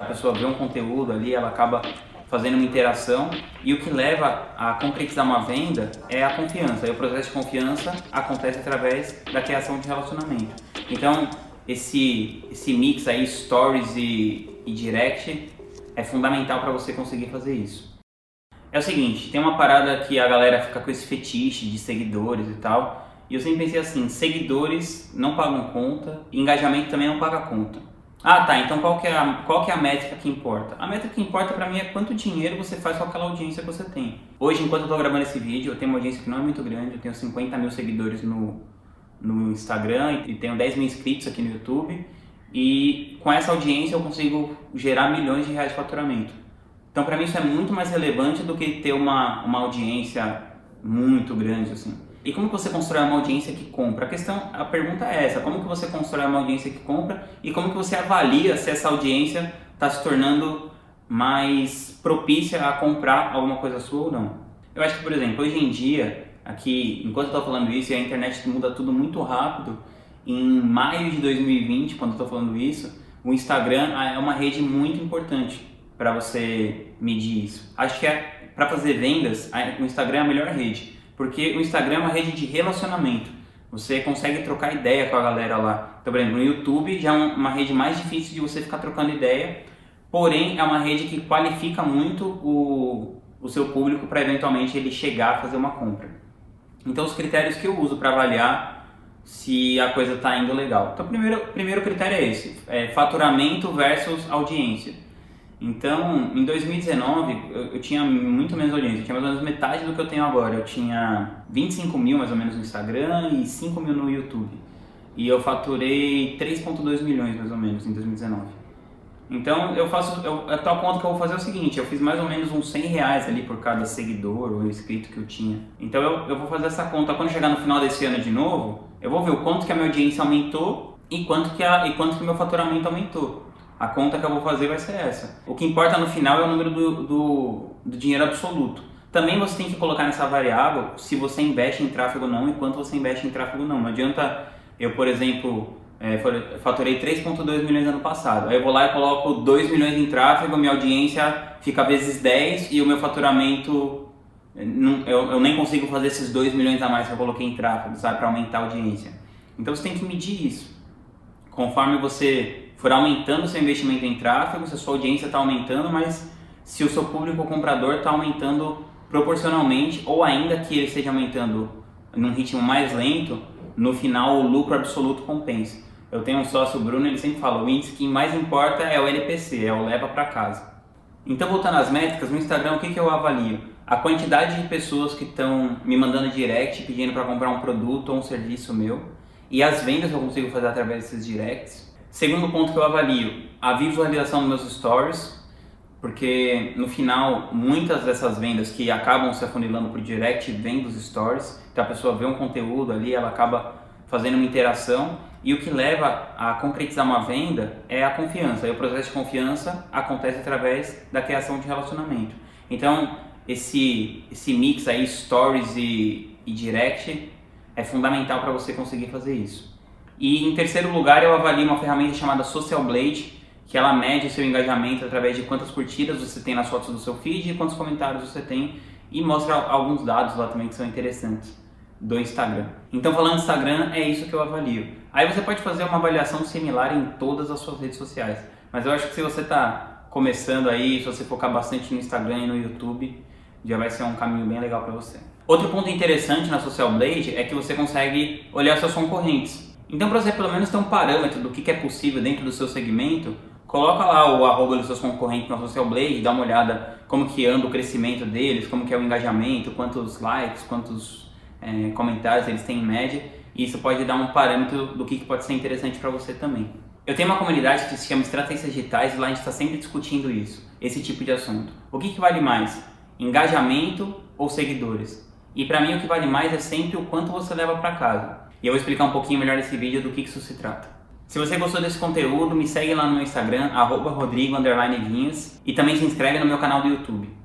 A pessoa vê um conteúdo ali, ela acaba fazendo uma interação e o que leva a concretizar uma venda é a confiança. E o processo de confiança acontece através da criação de relacionamento. Então, esse, esse mix aí, stories e, e direct, é fundamental para você conseguir fazer isso. É o seguinte, tem uma parada que a galera fica com esse fetiche de seguidores e tal, e eu sempre pensei assim, seguidores não pagam conta, engajamento também não paga conta. Ah, tá. Então qual que é a, qual que é a métrica que importa? A métrica que importa para mim é quanto dinheiro você faz com aquela audiência que você tem. Hoje, enquanto eu tô gravando esse vídeo, eu tenho uma audiência que não é muito grande. Eu tenho 50 mil seguidores no, no Instagram e tenho 10 mil inscritos aqui no YouTube. E com essa audiência eu consigo gerar milhões de reais de faturamento. Então, para mim, isso é muito mais relevante do que ter uma, uma audiência muito grande, assim. E como que você constrói uma audiência que compra? A questão, a pergunta é essa: como que você constrói uma audiência que compra e como que você avalia se essa audiência está se tornando mais propícia a comprar alguma coisa sua ou não? Eu acho que, por exemplo, hoje em dia, aqui, enquanto eu estou falando isso, a internet muda tudo muito rápido, em maio de 2020, quando eu estou falando isso, o Instagram é uma rede muito importante para você medir isso. Acho que é, para fazer vendas, o Instagram é a melhor rede porque o Instagram é uma rede de relacionamento. Você consegue trocar ideia com a galera lá. Então, por exemplo, no YouTube já é uma rede mais difícil de você ficar trocando ideia, porém é uma rede que qualifica muito o, o seu público para eventualmente ele chegar a fazer uma compra. Então, os critérios que eu uso para avaliar se a coisa está indo legal. Então, o primeiro, primeiro critério é esse: é faturamento versus audiência. Então, em 2019, eu, eu, tinha muito menos audiência, eu tinha mais ou menos metade do que eu tenho agora. Eu tinha 25 mil mais ou menos no Instagram e 5 mil no YouTube. E eu faturei 3,2 milhões mais ou menos em 2019. Então, eu faço, eu, a tal conta que eu vou fazer é o seguinte: eu fiz mais ou menos uns 100 reais ali por cada seguidor ou inscrito que eu tinha. Então, eu, eu vou fazer essa conta. Quando chegar no final desse ano de novo, eu vou ver o quanto que a minha audiência aumentou e quanto que, a, e quanto que o meu faturamento aumentou. A conta que eu vou fazer vai ser essa. O que importa no final é o número do, do, do dinheiro absoluto. Também você tem que colocar nessa variável se você investe em tráfego ou não e quanto você investe em tráfego ou não. Não adianta eu, por exemplo, é, faturei 3,2 milhões no ano passado. Aí eu vou lá e coloco 2 milhões em tráfego, minha audiência fica vezes 10 e o meu faturamento. Eu, eu nem consigo fazer esses 2 milhões a mais que eu coloquei em tráfego, sabe, para aumentar a audiência. Então você tem que medir isso. Conforme você for aumentando o seu investimento em tráfego, se a sua audiência está aumentando, mas se o seu público comprador está aumentando proporcionalmente ou ainda que ele esteja aumentando num ritmo mais lento, no final o lucro absoluto compensa. Eu tenho um sócio, Bruno, ele sempre fala, o índice que mais importa é o LPC, é o leva para casa. Então, voltando às métricas, no Instagram, o que, que eu avalio? A quantidade de pessoas que estão me mandando direct pedindo para comprar um produto ou um serviço meu e as vendas que eu consigo fazer através desses directs Segundo ponto que eu avalio, a visualização dos meus stories, porque no final muitas dessas vendas que acabam se afunilando por direct vêm dos stories, então a pessoa vê um conteúdo ali, ela acaba fazendo uma interação e o que leva a concretizar uma venda é a confiança. E o processo de confiança acontece através da criação de relacionamento. Então esse esse mix aí stories e, e direct é fundamental para você conseguir fazer isso. E em terceiro lugar, eu avalio uma ferramenta chamada Social Blade, que ela mede o seu engajamento através de quantas curtidas você tem nas fotos do seu feed e quantos comentários você tem e mostra alguns dados lá também que são interessantes do Instagram. Então, falando do Instagram, é isso que eu avalio. Aí você pode fazer uma avaliação similar em todas as suas redes sociais, mas eu acho que se você está começando aí, se você focar bastante no Instagram e no YouTube, já vai ser um caminho bem legal para você. Outro ponto interessante na Social Blade é que você consegue olhar seus concorrentes. Então, para você pelo menos ter um parâmetro do que é possível dentro do seu segmento, coloca lá o arroba dos seus concorrentes no Social Blade, dá uma olhada como que anda o crescimento deles, como que é o engajamento, quantos likes, quantos é, comentários eles têm em média, e isso pode dar um parâmetro do que pode ser interessante para você também. Eu tenho uma comunidade que se chama Estratégias Digitais e lá a gente está sempre discutindo isso, esse tipo de assunto. O que, que vale mais? Engajamento ou seguidores? E para mim o que vale mais é sempre o quanto você leva para casa. E eu vou explicar um pouquinho melhor nesse vídeo do que isso se trata. Se você gostou desse conteúdo, me segue lá no Instagram, arroba e também se inscreve no meu canal do YouTube.